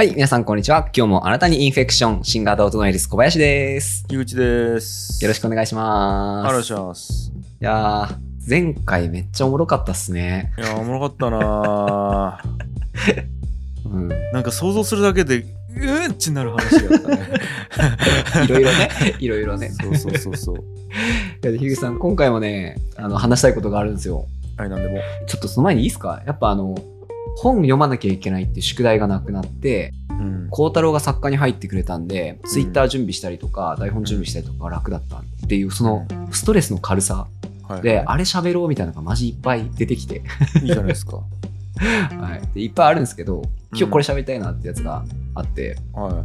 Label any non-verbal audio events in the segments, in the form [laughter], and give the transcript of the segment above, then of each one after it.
はい、皆さんこんにちは。今日もあなたにインフェクション、新型オトノエリス小林です。井口です。よろしくお願いします。お願いします。いやー、前回めっちゃおもろかったっすね。いや、おもろかったな [laughs] うん。ぁなんか想像するだけで、うーんってなる話だったね。いろいろね、いろいろね。そうそうそうそう。[laughs] いや、樋口さん、今回もね、あの、話したいことがあるんですよ。はい、なんでも。ちょっとその前にいいですか？やっぱあの、本読まなきゃいけないって宿題がなくなって、うん。孝太郎が作家に入ってくれたんで、ツイッター準備したりとか、台本準備したりとかが楽だったっていう、そのストレスの軽さはい、で、あれ喋ろうみたいなのがマジいっぱい出てきて、いいじゃないですか。[laughs] はい、でいっぱいあるんですけど、今日これ喋りたいなってやつがあって、は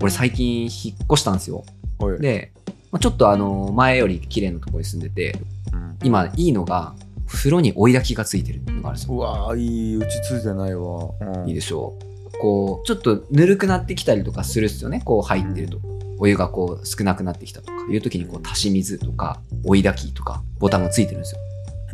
俺最近引っ越したんですよ。い。はい。で、まあちょっとあの、前より綺麗なところに住んでて、うん今いいのが、風呂に追い焚きがついてるのがあるんですよ。うわぁ、いい、打ちついてないわ。うん、いいでしょう。こう、ちょっとぬるくなってきたりとかするっすよね。こう入ってると。お湯がこう少なくなってきたとかいう時にこう足し水とか追い焚きとかボタンがついてるんですよ。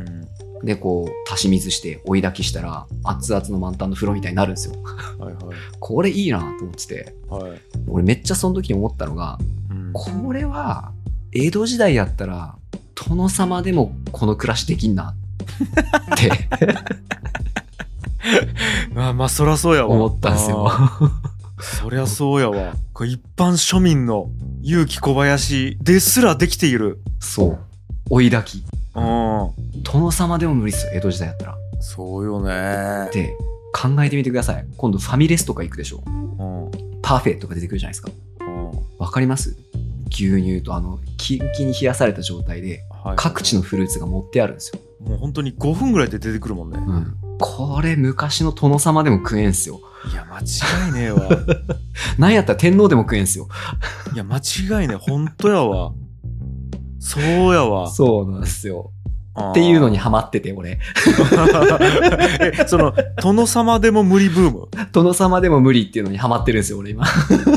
うん。で、こう足し水して追い焚きしたら熱々の満タンの風呂みたいになるんですよ。はいはい。[laughs] これいいなと思ってて、はい。俺めっちゃその時に思ったのが、うん、これは江戸時代やったら殿様でもこの暮らしできんなって [laughs] まあ、まあ、そらそうやわ。思ったんですよ。そりゃそうやわ。これ一般庶民の結城小林ですらできている。そう。追い焚き。うん。殿様でも無理っすよ、江戸時代やったら。そうよね。で、考えてみてください。今度ファミレスとか行くでしょ。うん。うん。パーフェとか出てくるじゃないですか。わかります？牛乳とあの、キンキンに冷やされた状態で、はい各地のフルーツが持ってあるんですよ。もう本当に5分ぐらいで出てくるもんね。うん。これ昔の殿様でも食えんすよ。いや、間違いねえわ。[laughs] なんやったら天皇でも食えんすよ。いや、間違いねえ。本当やわ。そうやわ。そうなんですよ。っていうのにハマってて、俺。え、その、殿様でも無理ブーム？殿様でも無理っていうのにハマってるんですよ、俺今。確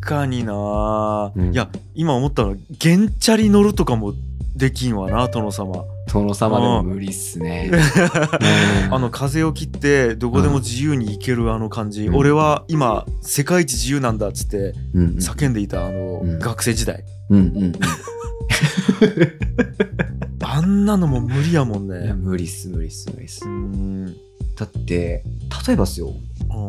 かにな、うんいや、今思ったのは、ゲンチャリ乗るとかもできんわな、殿様。殿様でも無理っすね。[laughs] うん。あの風を切ってどこでも自由に行けるあの感じ、うん。俺は今世界一自由なんだっつって叫んでいたあの、うん。学生時代。うんうんうん。[laughs] あんなのも無理やもんね。無理っす、無理っす、無理っす。う。んだって、例えばっすよ、うん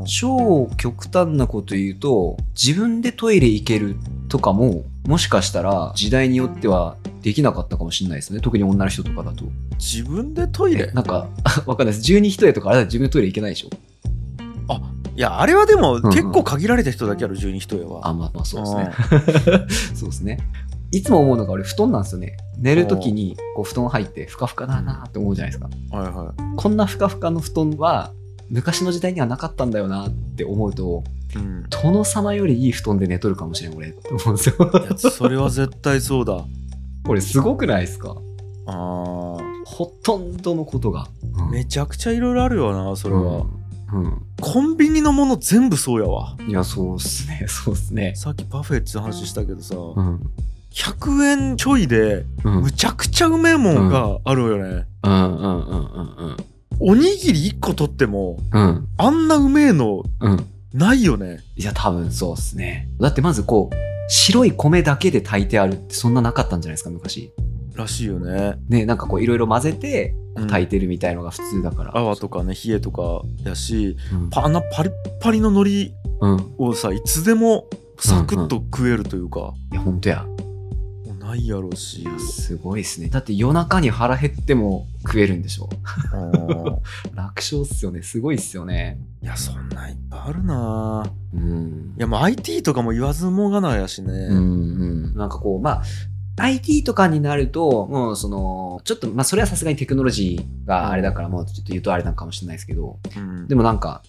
超極端なこと言うと、自分でトイレ行けるとかも、もしかしたら時代によってはできなかったかもしれないですね。特に女の人とかだと。自分でトイレ？なんか、[laughs] わかんないです。十二一重とかあれだと自分でトイレ行けないでしょいやあれはでもん結構限られた人だけある十二人はあ、まあまあそうですね。そうですね。[laughs] いつも思うのが俺布団なんですよね。寝るときにこう布団入ってふかふかだなって思うじゃないですか。はいはこんなふかふかの布団は昔の時代にはなかったんだよなって思うと、い、うん、殿様よりいい布団で寝とるかもしれん俺って思うんですよ。それは絶対そうだこれすごくないですか？あーほとんどのことが。めちゃくちゃいろいろあるよなそれは、うん。コンビニのもの全部そうやわうん。いや、そうっすね。そうっすね。さっきパフェって話したけどさ、うん。100円ちょいでうん。うんむちゃくちゃうめえもんがあるよね、うんうんうんうんおにぎり1個取ってもうん。あんなうめえのうん。ないよねいや、多分そうっすね。だってまずこう、白い米だけで炊いてあるってそんななかったんじゃないですか、昔。らしいよねね、なんかこういろいろ混ぜてうん炊いてるみたいのが普通だから。泡とかね冷えとかやしうん。パあんなパリッパリの海苔うん。いをさいつでもサクッと食えるというか、や、ほんとや。ないやろうしいや、すごいっすね。だって夜中に腹減っても食えるんでしょ。うん [laughs] 楽勝っすよね。すごいっすよね。いやそんなんいっぱいあるなうんい。やもう IT とかも言わずもがなやしね、うんうん。なんかこう、まあ、IT とかになると、もうその、ちょっと、まあそれはさすがにテクノロジーがあれだから、もうちょっと言うとあれなのかもしれないですけど、うんでもなんか、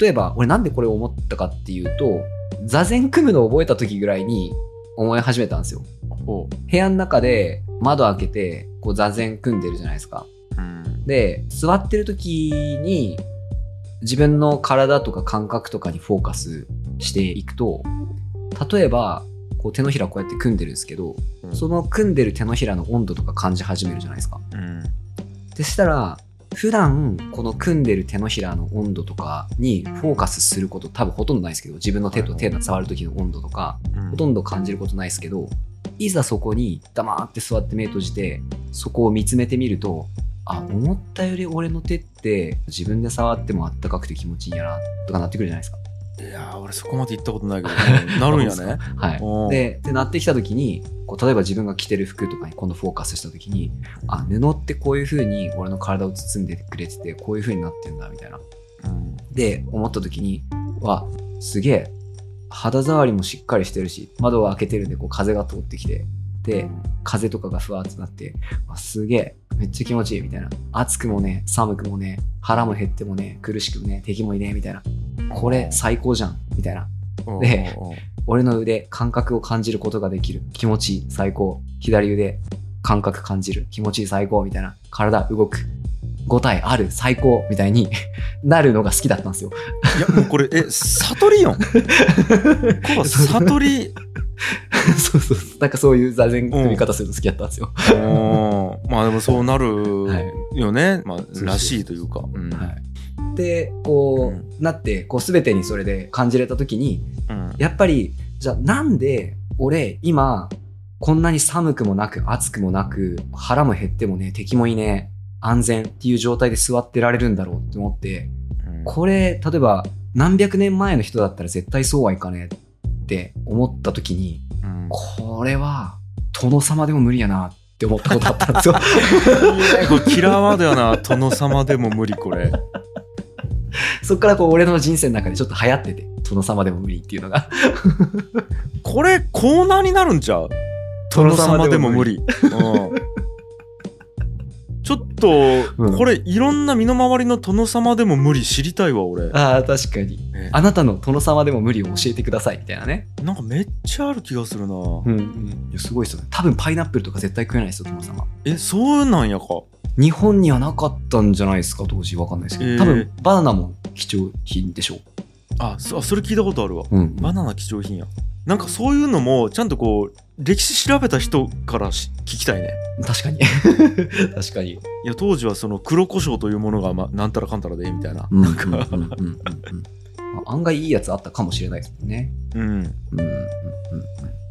例えば、俺なんでこれを思ったかっていうと、座禅組むのを覚えた時ぐらいに思い始めたんですよ。ほ部屋の中で窓開けて、こう座禅組んでるじゃないですか。ううんで、座ってる時に、自分の体とか感覚とかにフォーカスしていくと、例えば、こう手のひらこうやって組んでるんですけど、うんその組んでる手のひらの温度とか感じ始めるじゃないですか。うんでしたら、普段この組んでる手のひらの温度とかにフォーカスすること多分ほとんどないですけど自分の手と手の触る時の温度とかうんほとんど感じることないですけどいざそこに黙って座って目閉じてそこを見つめてみるとあ思ったより俺の手って自分で触ってもあったかくて気持ちいいんやなとかなってくるじゃないですか。いやー俺そこまで行ったことないけど、うんなるんやねはい。ででなってきた時にこう例えば自分が着てる服とかに今度フォーカスした時にあ布ってこういう風に俺の体を包んでくれててこういう風になってんだみたいな。うん。で思った時にわすげえ肌触りもしっかりしてるし窓を開けてるんでこう風が通ってきてで風とかがふわっとなってわすげえめっちゃ気持ちいいみたいな。暑くもね寒くもね腹も減ってもね苦しくもね敵もいねえみたいな。これ最高じゃんみたいな。うんで俺の腕感覚を感じることができる。気持ちいい最高。左腕感覚感じる。気持ちいい最高みたいな。体動く。5体ある最高みたいに [laughs] なるのが好きだったんですよ。いやもうこれえ悟りよん。[laughs] こ悟り [laughs] そうそう。そうなんかそういう座禅組み方するの好きだったんですよ、うん。まあでもそうなる [laughs] よね、まあそうそう。らしいというか、うん。はい、でこう、うん。なってこう全てにそれで感じれた時にうん。やっぱりじゃあなんで俺今こんなに寒くもなく暑くもなく腹も減ってもね敵もいねえ安全っていう状態で座ってられるんだろうって思ってうん。これ例えば何百年前の人だったら絶対そうはいかねえって思った時にうん。これは殿様でも無理やなって思ったことあったんですよ。キラーワードやな。殿様でも無理これ。[laughs] そっからこう俺の人生の中でちょっと流行ってて殿様でも無理っていうのが。これコーナーになるんちゃう？殿様でも無理。と、うん。これいろんな身の回りの殿様でも無理知りたいわ俺。ああ確かに。ね。あなたの殿様でも無理を教えてくださいみたいなね。なんかめっちゃある気がするな。うんうん。いやすごいですよね。多分パイナップルとか絶対食えないですよ殿様。えそうなんやか。日本にはなかったんじゃないですか当時。わかんないですけど、えー。多分バナナも貴重品でしょあそあそれ聞いたことあるわ。う、うん。バナナ貴重品や。なんかそういうのもちゃんとこう歴史調べた人からし聞きたいね。確かに。[laughs] 確かに。いや当時はその黒胡椒というものが、ま、なんたらかんたらでみたいな。か案外いいやつあったかもしれないですもんね。うん。うんうんい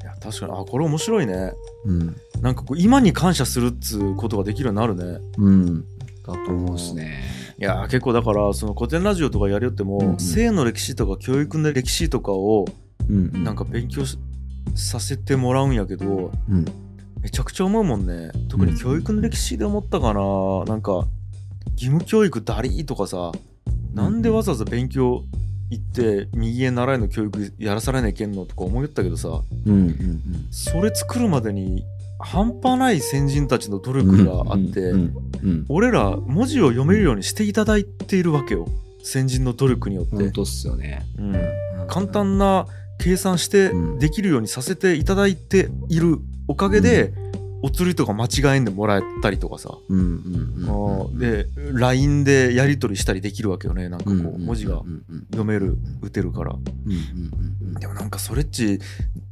や確かに。あこれ面白いね。うん。うんなんかこう今に感謝するっつうことができるようになるね。うん。だと思うっすね。いやー結構だからその古典ラジオとかやりよっても、うんうん。性の歴史とか教育の歴史とかをうんうん。なんか勉強しさせてもらうんやけどうん。めちゃくちゃ思うもんね。特に教育の歴史で思ったかな、なんか義務教育だりーとかさなんでわざわざ勉強行って右へ習いの教育やらされなきゃいけんのとか思いよったけどさうんうんそれ作るまでに半端ない先人たちの努うん力があって、うんうん俺ら文字を読めるようにしていただいているわけよ。先人の努力によって。本、当っすよね。うん、簡単な計算してうん。できるようにさせていただいているおかげで、お釣りとか間違えんでもらえたりとかさ、で LINE でやり取りしたりできるわけよね。なんかこうう文字が読める打てるから。でもなんかそれっち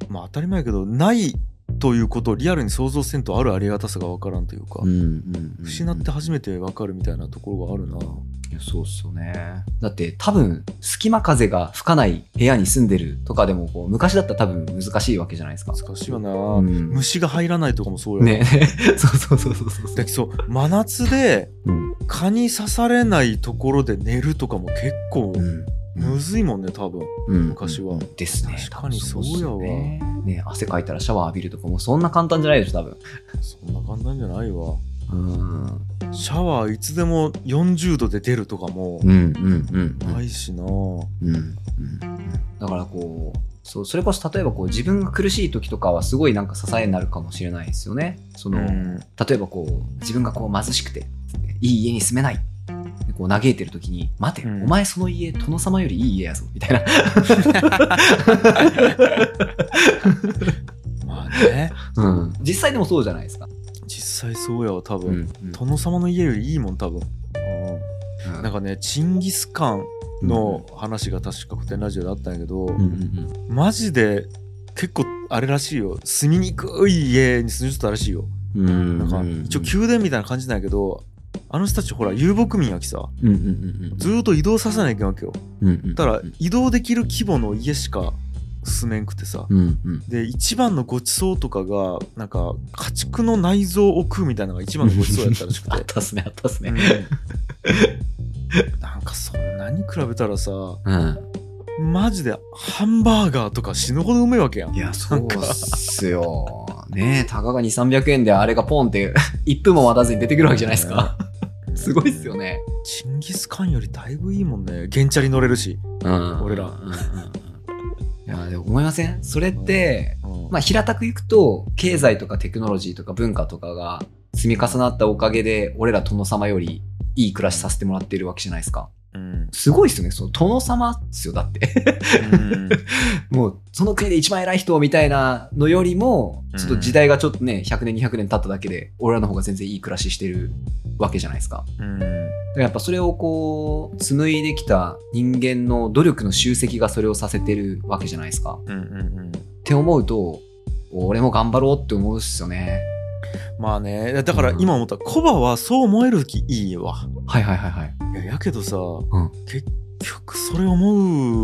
まあ当たり前やけどないということをリアルに想像せんとあるありがたさが分からんというか、うんうんうん。うん失って初めて分かるみたいなところがあるな、いやそうっすよね。だって多分隙間風が吹かない部屋に住んでるとかでもこう昔だったら多分難しいわけじゃないですか。難しいよな、うん。虫が入らないとかもそうやね。[laughs] そうそうそうそうそう。だけどそう真夏でうん。蚊に刺されないところで寝るとかも結構うんむずいもんね多分。うん。昔は。ですね。確かにそうやわ。ね。ね汗かいたらシャワー浴びるとかもそんな簡単じゃないでしょ多分。そんな簡単じゃないわ。うん。シャワーいつでも40度で出るとかもうんうんうんないしな、うんうんだからこうそうそれこそ例えばこう自分が苦しい時とかはすごいなんか支えになるかもしれないですよね。その、うん。例えばこう自分がこう貧しくていい家に住めない。でこう嘆いてる時に「待て、うん。お前その家殿様よりいい家やぞ」みたいな、[laughs] まあね。うん、実際でもそうじゃないですか。実際そうやわ多う分、んうん。殿様の家よりいいもん多分、ううん。ん、なんかねチンギス・カンの話が確か古典ラジオであったんやけど、うんうんマジで結構あれらしいよ。住みにくい家に住んでたらしいよ。うん。なんか一応宮殿みたいな感じなんやけどあの人たちほら遊牧民やきさ。うんうんうんずーっと移動させないけんわけよ。うんうんうんだから移動できる規模の家しか住めんくてさ。うんうん。で一番のごちそうとかがなんか家畜の内臓を食うみたいなのが一番のごちそうやったらしく [laughs] あってたっすねあったっすね。うん。なんかそんなに比べたらさうん。マジでハンバーガーとか死ぬほどうめえわけやん。いやそうっすよねえ。たかが2300円であれがポンって [laughs] 1分も待たずに出てくるわけじゃないですか。[laughs] すごいっすよね。チンギスカンよりだいぶいいもんね。原チャリ乗れるし、うん。俺ら。いやでも思いません？それってうん。まあ平たくいくと経済とかテクノロジーとか文化とかが積み重なったおかげで俺ら殿様よりいい暮らしさせてもらってるわけじゃないですかうん。すごいっすよね。その殿様っすよだって。うん。[laughs] もうその国で一番偉い人みたいなのよりもちょっと時代がちょっとね100年200年経っただけで俺らの方が全然いい暮らししてるわけじゃないですか。うん。だからやっぱそれをこう紡いできた人間の努力の集積がそれをさせてるわけじゃないですか。うんうんうん。って思うと俺も頑張ろうって思うっすよね。まあね。だから今思ったコバはそう思える気いいわ。はいはいはいはいいややけどさ、ん。結局それ思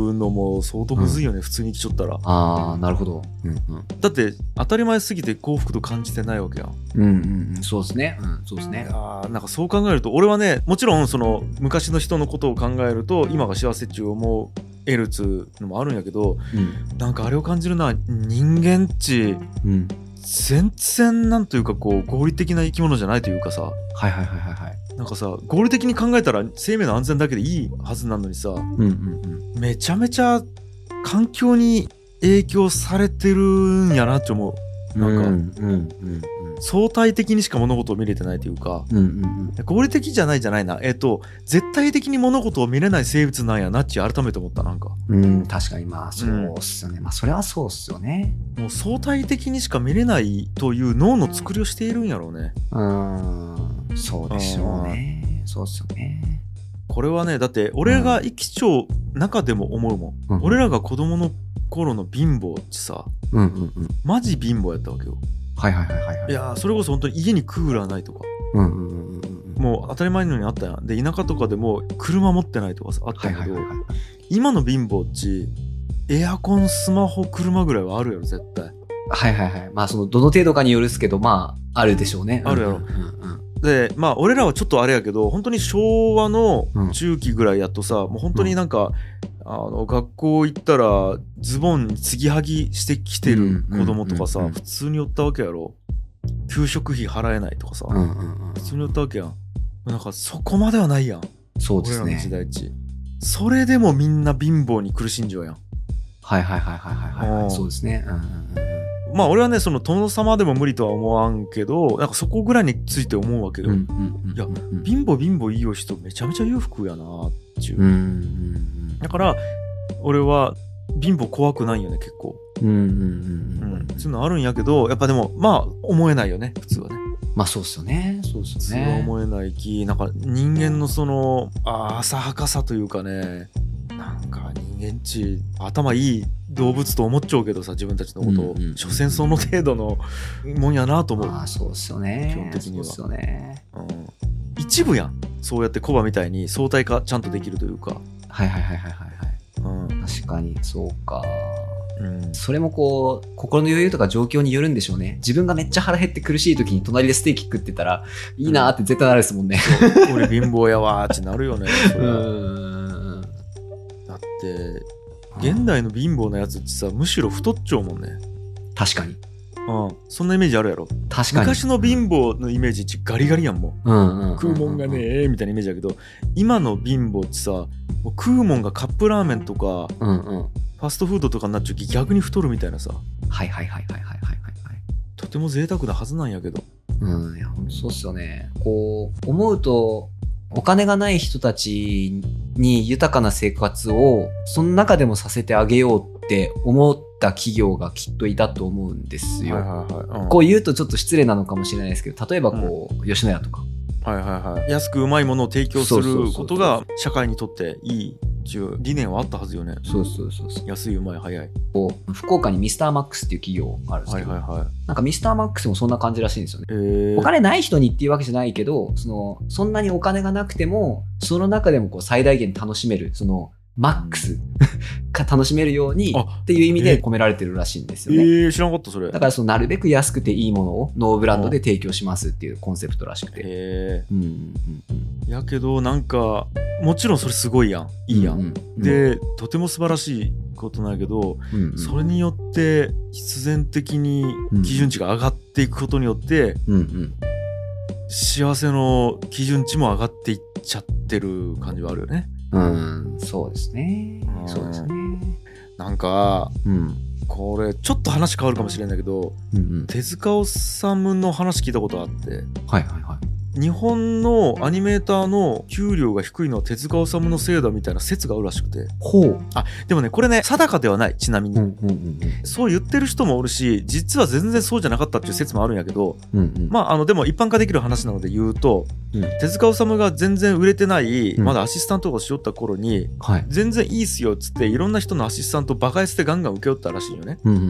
うのも相当むずいよね、普通に来ちょったら。ああなるほど。うんうん。だって当たり前すぎて幸福と感じてないわけやん。うんうんうん。そうですね。うんそうですいねやーなんかそう考えると俺はねもちろんその昔の人のことを考えると今が幸せっちゅう思えるっつうのもあるんやけどうん。なんかあれを感じるのは人間っちうん。全然なんというかこう合理的な生き物じゃないというかさ。はいはいはいはいはいなんかさ合理的に考えたら生命の安全だけでいいはずなのにさうんうんうん。めちゃめちゃ環境に影響されてるんやなって思う。なんか。うんうんうん相対的にしか物事を見れてないというかうんうんうん。合理的じゃないじゃないな。えっ、と絶対的に物事を見れない生物なんやなって改めて思ったなんか。うん確かに。まあそうっすよね、まあそれはそうっすよね。もう相対的にしか見れないという脳の作りをしているんやろうね。うーん。そうでしょうね。そうっすよね。これはねだって俺が生きちょう中でも思うもん、うん。俺らが子供の頃の貧乏ってさうんうんうん。マジ貧乏やったわけよはいはいはいはいはい。いやーそれこそ本当に家にクーラーないとか。うんうんうんうんうん。もう当たり前のようにあったやん。で田舎とかでも車持ってないとかさあったけど、はいはいはいはい。今の貧乏っちエアコンスマホ車ぐらいはあるやろ絶対。はいはいはい。まあそのどの程度かによるっすけどまああるでしょうね。あるやろ。うんうんうんでまあ俺らはちょっとあれやけど本当に昭和のうん。中期ぐらいやっとさ、もう本当になんか、あの学校行ったらズボンに継ぎはぎしてきてる子供とかさ、普通におったわけやろ。給食費払えないとかさ、普通におったわけやん。なんかそこまではないやん。そうです俺らの時ね代っち。それでもみんな貧乏に苦しんじゃうやん。はいはいはいはいはいはいそうですね。うんうんうんまあ俺はねその殿様でも無理とは思わんけどなんかそこぐらいについて思うわけよ、ういやうん貧乏貧乏いいよ人めちゃめちゃ裕福やなっていう、だから俺は貧乏怖くないよね結構、うんうんそういうのあるんやけどやっぱでもまあ思えないよね普通はね。まあそうっすよね。そうっす普通は思えないきなんか人間のその浅はかさというかねなんか人間っち頭いい動物と思っちゃうけどさ自分たちのことを、うんうん所詮その程度のもんやなと思う、まあそうっすよね。基本的には。そうっすよね。うん、一部やん。そうやってコバみたいに相対化ちゃんとできるというか、はいはいはいはいはいはい。うん。確かにそうか。うん、それもこう心の余裕とか状況によるんでしょうね。自分がめっちゃ腹減って苦しい時に隣でステーキ食ってたらいいなーって絶対なるですもんね。そう。俺貧乏やわーってなるよねそれは [laughs] ん現代の貧乏なやつってさむしろ太っちゃうもんね。確かに。うん。そんなイメージあるやろ。確かに。昔の貧乏のイメージってガリガリやんもう。んうんうんうんう食うもんがねえみたいなイメージだけど今の貧乏ってさもう食うもんがカップラーメンとかうんうん。ファストフードとかになっちゃうき逆に太るみたいなさ。はいはいはいはいはいはいはいとても贅沢なはずなんやけど。うん、いや、そうっすよね。こう、思うと、お金がない人たちに豊かな生活を、その中でもさせてあげようって思った企業がきっといたと思うんですよ。こう言うとちょっと失礼なのかもしれないですけど、例えばこう、吉野家とか。はいはいはい。安くうまいものを提供することが社会にとっていいちゅう理念はあったはずよね。そうそうそうそう。安いうまい早い。こう福岡にミスターマックスっていう企業があるんですけど、はいはいはい。なんかミスターマックスもそんな感じらしいんですよね。えー、お金ない人にっていうわけじゃないけど、その、そんなにお金がなくても、その中でもこう最大限楽しめる、その、マックス。が [laughs] 楽しめるようにあっていう意味で込められてるらしいんですよね。えー、知らなかったそれ。だからそのなるべく安くていいものをノーブランドで提供しますっていうコンセプトらしくて。へうんうんうんえやけどなんかもちろんそれすごいやん。いいやん、うんうんでとても素晴らしいことなんやけど、うんうんそれによって必然的に基準値が上がっていくことによって、うんうん。幸せの基準値も上がっていっちゃってる感じはあるよねうん、そうですねう。んそうですね。なんかうん。これちょっと話変わるかもしれないけどうんうん。手塚治虫の話聞いたことあってはいはいはい。日本のアニメーターの給料が低いのは手塚治虫のせいだみたいな説があるらしくてほう。でもねこれね定かではないちなみに、うんうんうんそう言ってる人もおるし実は全然そうじゃなかったっていう説もあるんやけどうん。うんうん。まああのでも一般化できる話なので言うと、うん手塚治虫が全然売れてない、うんまだアシスタントをしよった頃にはい。全然いいっすよっつっていろんな人のアシスタントバカやつでガンガン請け負ったらしいよねうんうん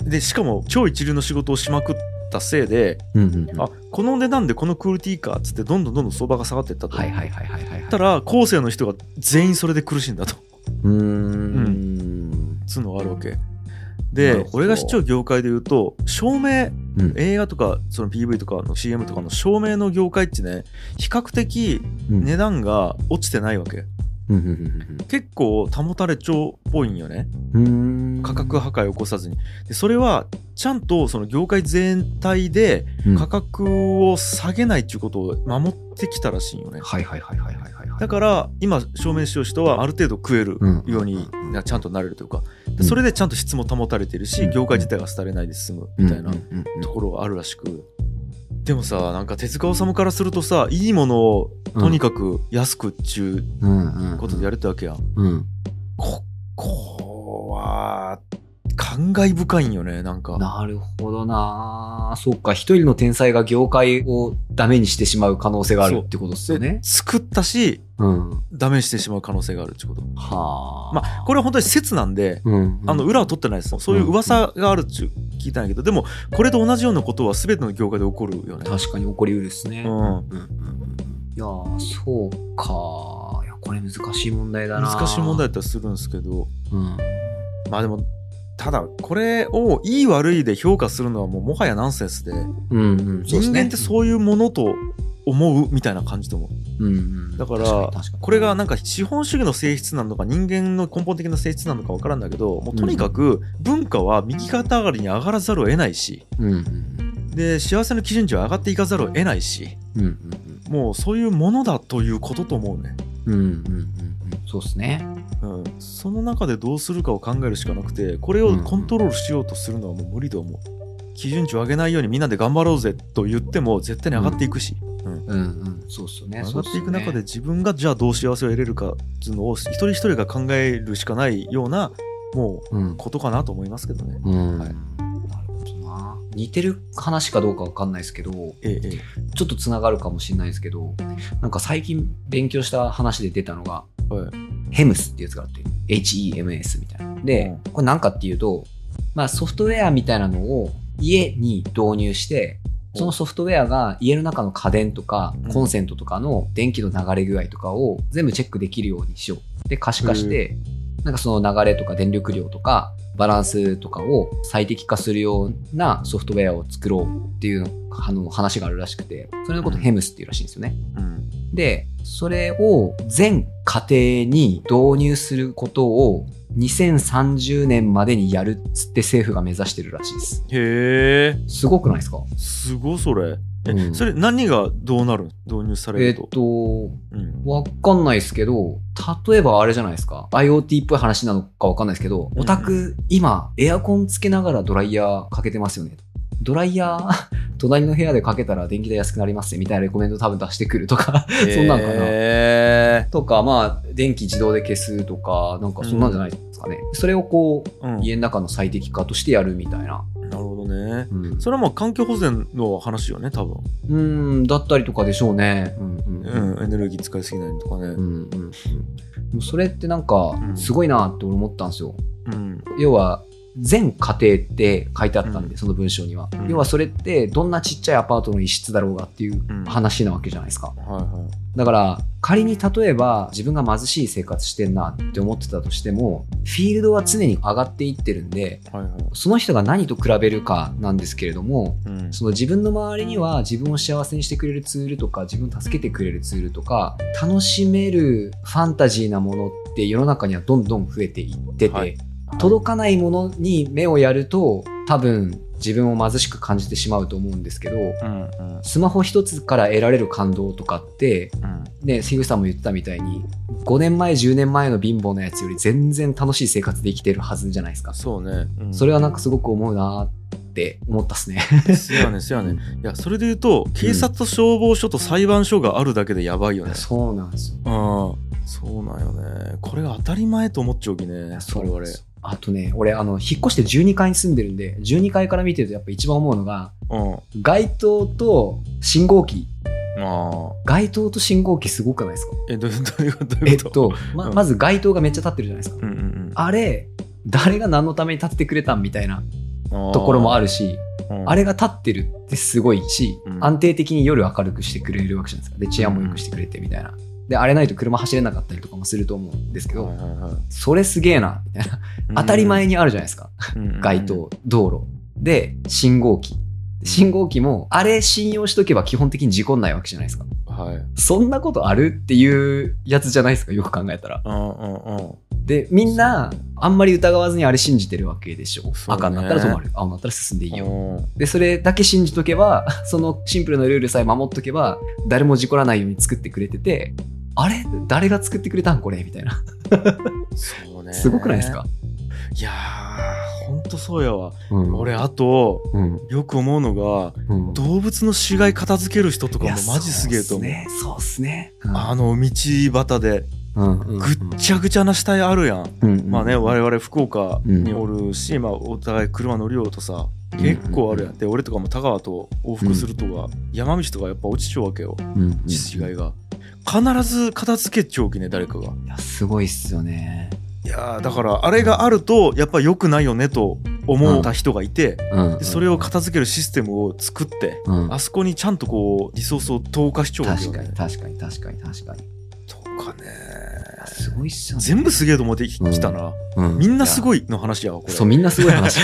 うんでしかも超一流の仕事をしまくったせいで、うん。うんうんうん。あこの値段でこのクオリティかっつってどんどんどんどん相場が下がっていったと、はいはいはいはいはいはい。たら後世の人が全員それで苦しんだとうーん。つうのがあるわけで俺が視聴業界で言うと照明うん映画とかその PV とかの CM とかの照明の業界ってね比較的うん値段が落ちてないわけうんうん結構保たれ帳っぽいんよね。価格破壊を起こさずに。でそれはちゃんとその業界全体でうん。価格を下げないっていうことを守ってきたらしいんよね。はいはいはいはいはいはいはい。だから今証明しよう人はある程度食えるうん。ようになちゃんとなれるというか。それでちゃんと質も保たれてるしうん。業界自体が廃れないで済むみたいなところがあるらしくでもさなんか手塚治虫からするとさいいものをとにかく安くっちゅうんうんうことでやるってわけやん。うん。ここは感慨深いんよねなんか。なるほどなそっか、一人の天才が業界をダメにしてしまう可能性があるってことですよでね。作ったしうん。はダメにしてしまう可能性があるってこと。あ。まあこれは本当に説なんでうんうん、あの裏は取ってないですそういう噂があるっちゅう聞いたんやけどでもこれと同じようなことは全ての業界で起こるよね。確かに起こりうるですね。うんうんいやーそうか。いや、これ難しい問題だな難しい問題だったりするんですけどうん。まあでもただこれをいい悪いで評価するのはもうもはやナンセンスでうんうん。そうですね人間ってそういうものと思うみたいな感じと思ううんうん。だからこれがなんか資本主義の性質なのか人間の根本的な性質なのか分からんだけどもうとにかく文化は右肩上がりに上がらざるを得ないしうんうんで幸せの基準値は上がっていかざるを得ないしうん。うんもうそういうものだということと思うね、うんうんうん。そうですね。うん、その中でどうするかを考えるしかなくてこれをコントロールしようとするのはもう無理と思う基準値を上げないようにみんなで頑張ろうぜと言っても絶対に上がっていくし、うんうんうん。そうっすよね。上がっていく中で自分がじゃあどう幸せを得れるかっていうのを一人一人が考えるしかないようなもううん。ことかなと思いますけどね。うん。はい。似てる話かどうかわかんないですけど、えええちょっとつながるかもしれないですけど、なんか最近勉強した話で出たのが、えはい。ヘムスっていうやつがあって、HEMS みたいな。で、うん。これ何かっていうと、まあソフトウェアみたいなのを家に導入して、そのソフトウェアが家の中の家電とかうん。コンセントとかの電気の流れ具合とかを全部チェックできるようにしよう。で、可視化して、なんかその流れとか電力量とかバランスとかを最適化するようなソフトウェアを作ろうっていうのあの話があるらしくて、それのことうんヘムスっていうらしいんですよね。うんで、それを全家庭に導入することを2030年までにやるっつって政府が目指してるらしいです。へえすごくないですか？すごそれ。え、うんそれ何がどうなる導入されると。えっと、うんわかんないですけど、例えばあれじゃないですか？IoT っぽい話なのかわかんないですけど、うんお宅、今、エアコンつけながらドライヤーかけてますよね。ドライヤー、[laughs] 隣の部屋でかけたら電気代安くなりますねみたいなレコメンド多分出してくるとか、そんなんかな。へとか、まあ、電気自動で消すとか、なんかそんなんじゃないですかね。それをこう、ーうん家の中の最適化としてやるみたいな。なるほどね。うん。それはもう環境保全の話よね、多分。うん、だったりとかでしょうね。うん、うん、うん、エネルギー使いすぎないとかね。うん、うん。もそれってなんかうんすごいなって俺思ったんですよ。うん要は全家庭って書いてあったんで、うん。その文章には、うん。要はそれってどんなちっちゃいアパートの一室だろうがっていううん。話なわけじゃないですか。はいはだから仮に例えば自分が貧しい生活してんなって思ってたとしてもフィールドは常に上がっていってるんでいはいはい。その人が何と比べるかなんですけれどもうん。その自分の周りには自分を幸せにしてくれるツールとか自分を助けてくれるツールとか楽しめるファンタジーなものって世の中にはどんどん増えていってて、はい届かないものに目をやると多分自分を貧しく感じてしまうと思うんですけどうんうん。スマホ一つから得られる感動とかってうん。ね関口さんも言ってたみたいに5年前10年前の貧乏なやつより全然楽しい生活できてるはずじゃないですか。そうね、うん。それはなんかすごく思うなって思ったっすね。せやねせやね。いやそれで言うと警察と消防署と裁判所があるだけでやばいよね。そうなんですよ。うん。そうなんよね。これが当たり前と思っちゃうきね。我々あとね俺あの引っ越して12階に住んでるんで12階から見てるとやっぱ一番思うのがうん。街灯と信号機。ああ街灯と信号機すごくないですか？えどういうこと？えっとと？まうん。まず街灯がめっちゃ立ってるじゃないですか。うんうんあれ誰が何のために立ててくれたんみたいなうんところもある、るしうん。あれが立ってるってすごいし、うん。安定的に夜明るくしてくれるわけじゃないですか。で治安も良くしてくれてみたいなであれないと車走れなかったりとかもすると思うんですけど、はいはいはい。それすげえなみたいな。当たり前にあるじゃないですか、うんうん。街灯道路。で信号機信号機もあれ信用しとけば基本的に事故んないわけじゃないですか。はい。そんなことあるっていうやつじゃないですかよく考えたら。うんうんうん。でみんなあんまり疑わずにあれ信じてるわけでしょ、ね。赤になったら止まる。青になったら進んでいいよ、うん。でそれだけ信じとけば [laughs] そのシンプルなルールさえ守っとけば誰も事故らないように作ってくれててあれ？誰が作ってくれたん？これ？みたいな。そうね。[laughs] すごくないですか、いやーほんとそうやわ。うん。俺あとうん。よく思うのがうん。動物の死骸片付ける人とかもマジすげえと思う。そうっすね。そうっすね、うん。あの道端でぐっちゃぐちゃな死体あるやん。うん。うん。まあね我々福岡におるし、まあ、お互い車乗りようとさ結構あるやん。で俺とかも田川と往復するとか、山道とかやっぱ落ちちゃうわけよ。うん。うん。死骸が。必ず片付けちゃうきね誰かが。いやすごいっすよねいやーだからあれがあるとやっぱ良くないよねと思った人がいて、うん。でそれを片付けるシステムを作って、うん。あそこにちゃんとこうリソースを投下しちゃうね。確かに確かに確かに確かに。とかねすごいっすよね。全部すげえと思ってきたな、うん。みんなすいごいの話やわこれ。やそうみんなすごい話。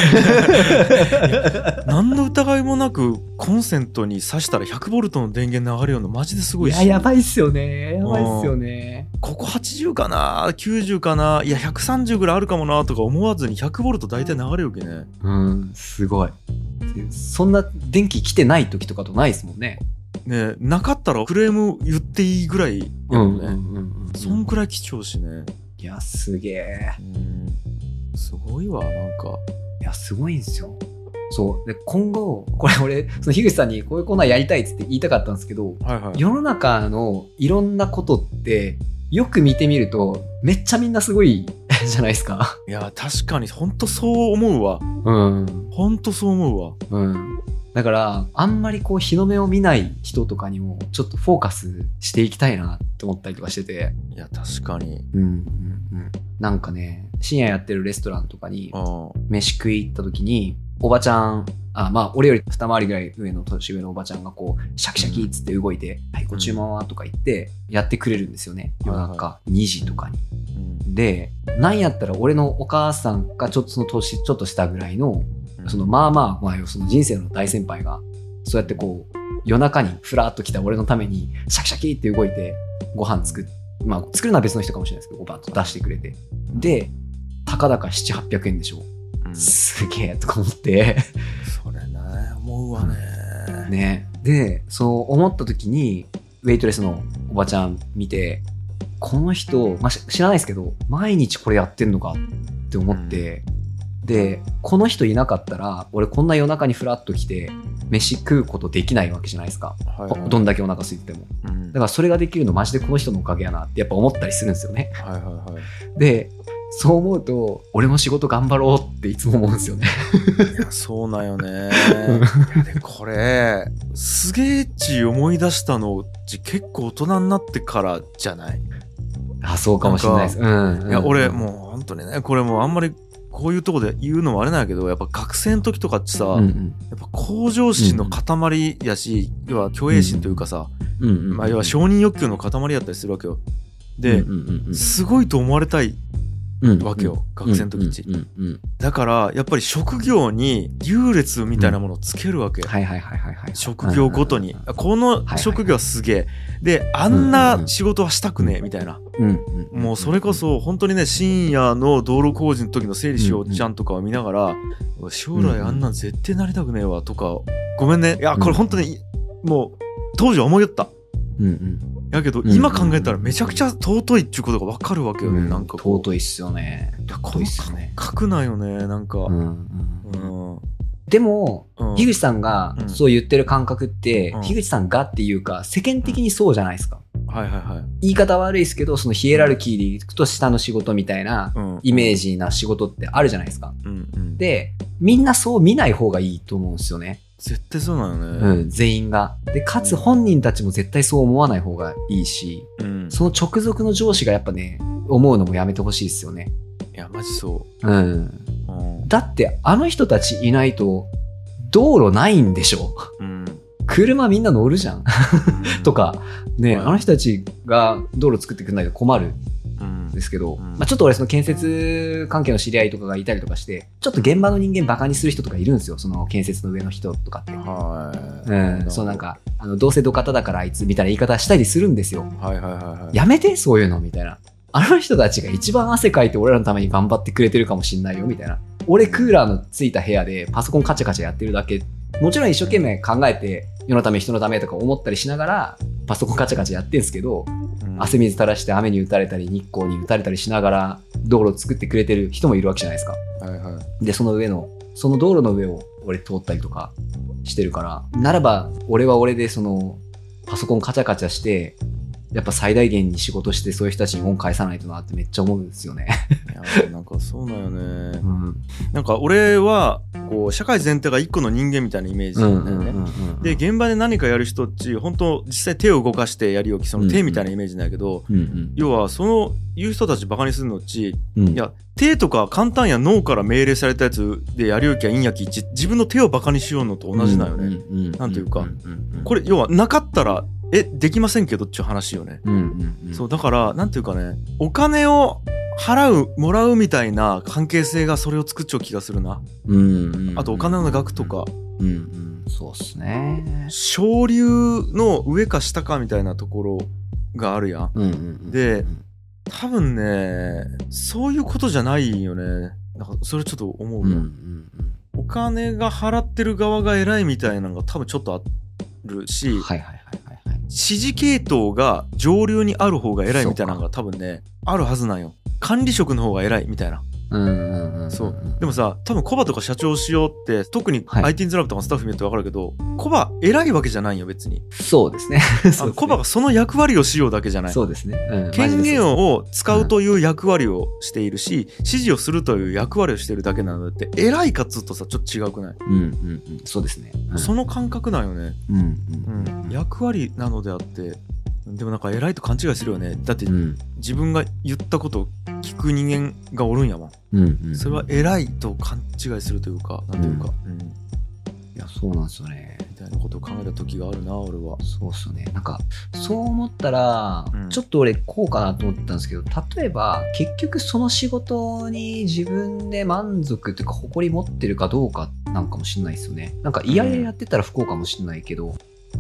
何の疑いもなくコンセントに挿したら100ボルトの電源流れるのマジですごいしいややばいっすよね。やばいっすよね。ここ80かな？90かな？いや130ぐらいあるかもなとか思わずに100ボルト大体流れるわけね。うん。すごい。でそんな電気来てない時とかとないですもんねねなかったらクレーム言っていいぐらいやもんね、うんそんくらい貴重しね。いやすげえ。うん。すごいわなんか。いやすごいんですよ。そう。で今後これ俺その樋口さんにこういうコーナーやりたいっつって言いたかったんですけどはいはい。世の中のいろんなことってよく見てみるとめっちゃみんなすごいじゃないですか。いや確かにほんとそう思うわ。うん。ほんとそう思うわ。うん。だからあんまりこう日の目を見ない人とかにもちょっとフォーカスしていきたいなって思ったりとかしてて。いや確かに。うんうんうん。なんかね深夜やってるレストランとかにあ飯食い行った時におばちゃんあまあ俺より二回りぐらい上の年上のおばちゃんがこうシャキシャキっつって動いて「はいご注文は?」とか言ってやってくれるんですよね。夜中2時とかに。うん。でなんやったら俺のお母さんがちょっとその年ちょっとしたぐらいのうん。そのまあまあ前をその人生の大先輩がそうやってこう夜中にふらっと来た俺のためにシャキシャキって動いてご飯作っまあ作るのは別の人かもしれないですけどバッと出してくれて。でたかだか700800円でしょ。うん。すげえとか思って。それね思うわね。ね。でそう思った時にウェイトレスのおばちゃん見てこの人、まあ、し知らないですけど毎日これやってんのかって思って、でこの人いなかったら俺こんな夜中にフラッと来て飯食うことできないわけじゃないですか、はいはい。どんだけお腹空いてても。うん。だからそれができるのマジでこの人のおかげやなってやっぱ思ったりするんですよね。はいはいはい。でそう思うと俺も仕事頑張ろうっていつも思うんですよね。いやそうなんよね。でこれすげえっち思い出したの結構大人になってからじゃない？あ、そうかもしれないです。うん。いや、俺うん、もう本当にね、これもうあんまりこういうとこで言うのもあれなんやけど、やっぱ学生の時とかってさ、うんうん。やっぱ向上心の塊やし、要は虚栄心というかさ、うんうん。まあ要は承認欲求の塊やったりするわけよ。で、うんうんうんすごいと思われたいうんわけよ、学生の時っち。うんうんうんうんだから、やっぱり職業に優劣みたいなものをつけるわけ。職業ごとに。この職業はすげえ。で、あんな仕事はしたくねえ、みたいな。うん。もうそれこそ本当にね深夜の道路工事の時の整理しようちゃんとかを見ながら、将来あんなん絶対なりたくねえわとかごめんね。いやこれ本当にもう当時は思いよった。うんうん。やけどうん今考えたらめちゃくちゃ尊いっていうことが分かるわけよね、うん。なんか尊いっすよね。尊いのっすよね。書くなよねなんか、うんうんううん。んでも、うん。樋口さんがうん。そう言ってる感覚って、うん。樋口さんがっていうか、世間的にそうじゃないですか。はいはいはい、言い方悪いですけど、そのヒエラルキーでいくと下の仕事みたいなうん、イメージな仕事ってあるじゃないですか。うんうん、で、みんなそう見ない方がいいと思うんですよね。絶対そうなのね、うん、全員が。で、かつ本人たちも絶対そう思わない方がいいし、うん、その直属の上司がやっぱね、思うのもやめてほしいですよね。いやマジそうん。う、うんだって、あの人たちいないと、道路ないんでしょうん、車みんな乗るじゃん。とか、ね、はいあの人たちが道路作ってくれないと困るうんんですけど、うんまあ、ちょっと俺その建設関係の知り合いとかがいたりとかして、ちょっと現場の人間バカにする人とかいるんですよ。その建設の上の人とかって。はい、うん、そうなんか、あの、どうせ土方だからあいつみたいな言い方したりするんですよ。はいはいはいはいやめて、そういうの、みたいな。あの人たちが一番汗かいて俺らのために頑張ってくれてるかもしんないよ、みたいな。俺クーラーのついた部屋でパソコンカチャカチャやってるだけ。もちろん一生懸命考えて、世のため人のためとか思ったりしながら、パソコンカチャカチャやってんすけど、うん汗水垂らして雨に打たれたり、日光に打たれたりしながら、道路を作ってくれてる人もいるわけじゃないですか。はいはいで、その上の、その道路の上を俺通ったりとかしてるから、ならば俺は俺でその、パソコンカチャカチャして、やっぱ最大限に仕事してそういう人たちに恩返さないとなってめっちゃ思うんですよね。いやなんかそうだよねう。ん。なんか俺はこう社会全体が一個の人間みたいなイメージうんなんだよね。うんで現場で何かやる人っち本当実際手を動かしてやり置きその手みたいなイメージなんやけど、うんうん要はその言う人たちバカにするのっちうん。いや手とか簡単や脳から命令されたやつでやり置きゃいいんやきち自分の手をバカにしようのと同じだよね。うんうんうん。なんていうかこれ要はなかったらえできませんけどっちゅう話よね。うんうんうん。そうだからなんていうかねお金を払うもらうみたいな関係性がそれを作っちゃう気がするな。うんうんうん。あとお金の額とか。うんうん。そうっすね。昇流の上か下かみたいなところがあるやん。うんうんうん。で多分ね、そういうことじゃないよね。なんかそれちょっと思うわ、うんうんうん。お金が払ってる側が偉いみたいなのが多分ちょっとあるし、はいはいはい。指示系統が上流にある方が偉いみたいなのが多分ね、あるはずなんよ。管理職の方が偉いみたいな。うんうんうんん。そう。でもさ、多分コバとか社長しようって、特にはい IT ズラブとかのスタッフ見ると分かるけど、コバ偉いわけじゃないよ、別に。そうですね。コバがその役割をしようだけじゃない。そうですね。うん権限を。を使うという役割をしているし、指示をするという役割をしているだけなので、偉いかっつうとさ、ちょっと違くない、うんうんうん。そうですね。うんその感覚なんよね。うんうん。役割なのであって、でもなんか偉いと勘違いするよね。だってうんうん自分が言ったことを聞く人間がおるんやもん。うんうん。それは偉いと勘違いするというか、なんていうか、うんいや、そうなんですよね。みたいなことを考えた時があるな、俺は。そうっすよね。なんか、そう思ったら、うんちょっと俺こうかなと思ったんですけど、例えば、結局その仕事に自分で満足というか、誇り持ってるかどうかなんかもしれないですよね。なんか嫌々やってたら不幸かもしれないけど、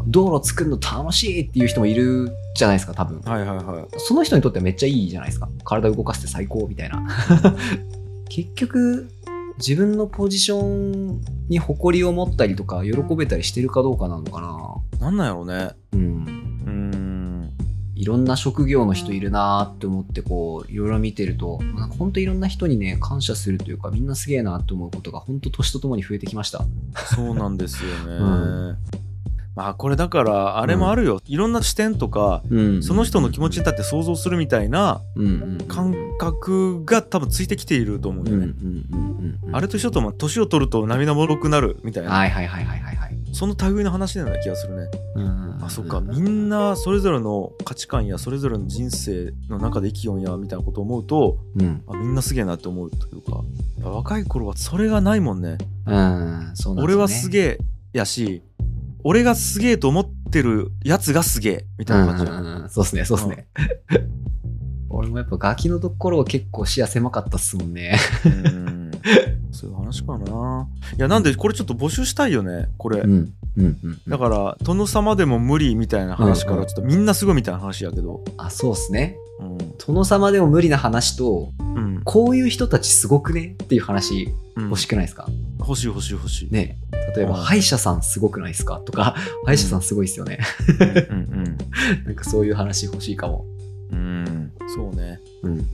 道路作るの楽しいっていう人もいるじゃないですか、多分。はいはいはい。その人にとってはめっちゃいいじゃないですか。体動かして最高みたいな。結局、自分のポジションに誇りを持ったりとか、喜べたりしてるかどうかなのかな。なんなんやろうね。うん。うーん。いろんな職業の人いるなーって思ってこういろいろ見てるとなんか本当いろんな人にね感謝するというかみんなすげえなって思うことが本当年とともに増えてきましたそうなんですよね。うんまあこれだからあれもあるよ、いろんな視点とかうんその人の気持ちに立って想像するみたいな感覚が多分ついてきていると思うよね。あれと一緒とも年を取ると涙もろくなるみたいな、はいはいはいはいはいはいその類の話のような気がするね。うんあそっかみんなそれぞれの価値観やそれぞれの人生の中で生きよんやみたいなことを思うとうん。あみんなすげえなって思うというか若い頃はそれがないもんね。うん。そうなん俺はすえ。げえやし俺がすげえと思ってるやつがすげえみたいな感じ。うんうんうんそうっすね、そうっすね。俺もやっぱガキのところは結構視野狭かったっすもんね。うんそういう話かな。いやなんでこれちょっと募集したいよねこれ。うん。うん。うん。だから殿様でも無理みたいな話からちょっとみんなすごいみたいな話やけど。あ、そうっすね。うん殿様でも無理な話と、うんこういう人たちすごくねっていう話うん欲しくないですか、欲しい欲しい欲しい。ね例えば、うん歯医者さんすごくないですか？とか、歯医者さんすごいっすよね。うんなんかそういう話欲しいかも。うんうんそうね。うん。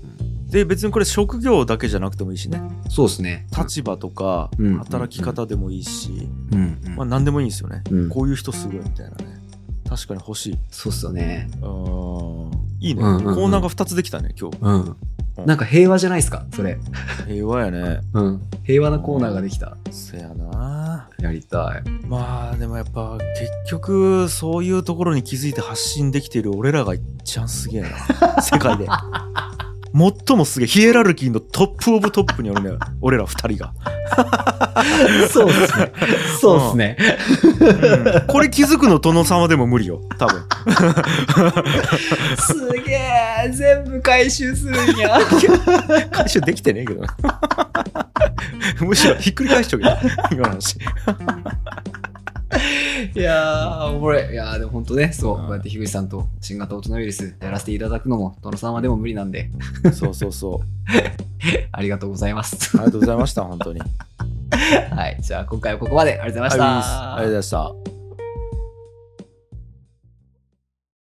で別にこれ職業だけじゃなくてもいいしねそうっすね。立場とかうん働き方でもいいし、うん。まあ何でもいいんですよね、うんこういう人すごいみたいなね確かに欲しいそうっすよね。あーいいね、うんうんうんコーナーが2つできたね今日うん。なんか平和じゃないですか、それ。平和やねうん。平和なコーナーができた。せやなやりたい。まあでもやっぱ結局そういうところに気づいて発信できている俺らが一番すげえな [laughs] 世界で最もすげえヒエラルキーのトップオブトップにおるね [laughs] 俺ら二人が、[laughs] そうっすね。そうっすね。うん。これ気づくの殿様でも無理よ多分。すげえ全部回収するんや。回収できてねえけどな。むしろひっくり返しちゃうけ。ど今の話いやー、おもろい。いやー、でも本当ね、そう、うんこうやって樋口さんと新型オトナウイルスやらせていただくのも、殿様でも無理なんで、そうそうそう [laughs] ありがとうございます。ありがとうございました本当に [laughs] はい。じゃあ、今回はここまで。ありがとうございました。ありがとうございました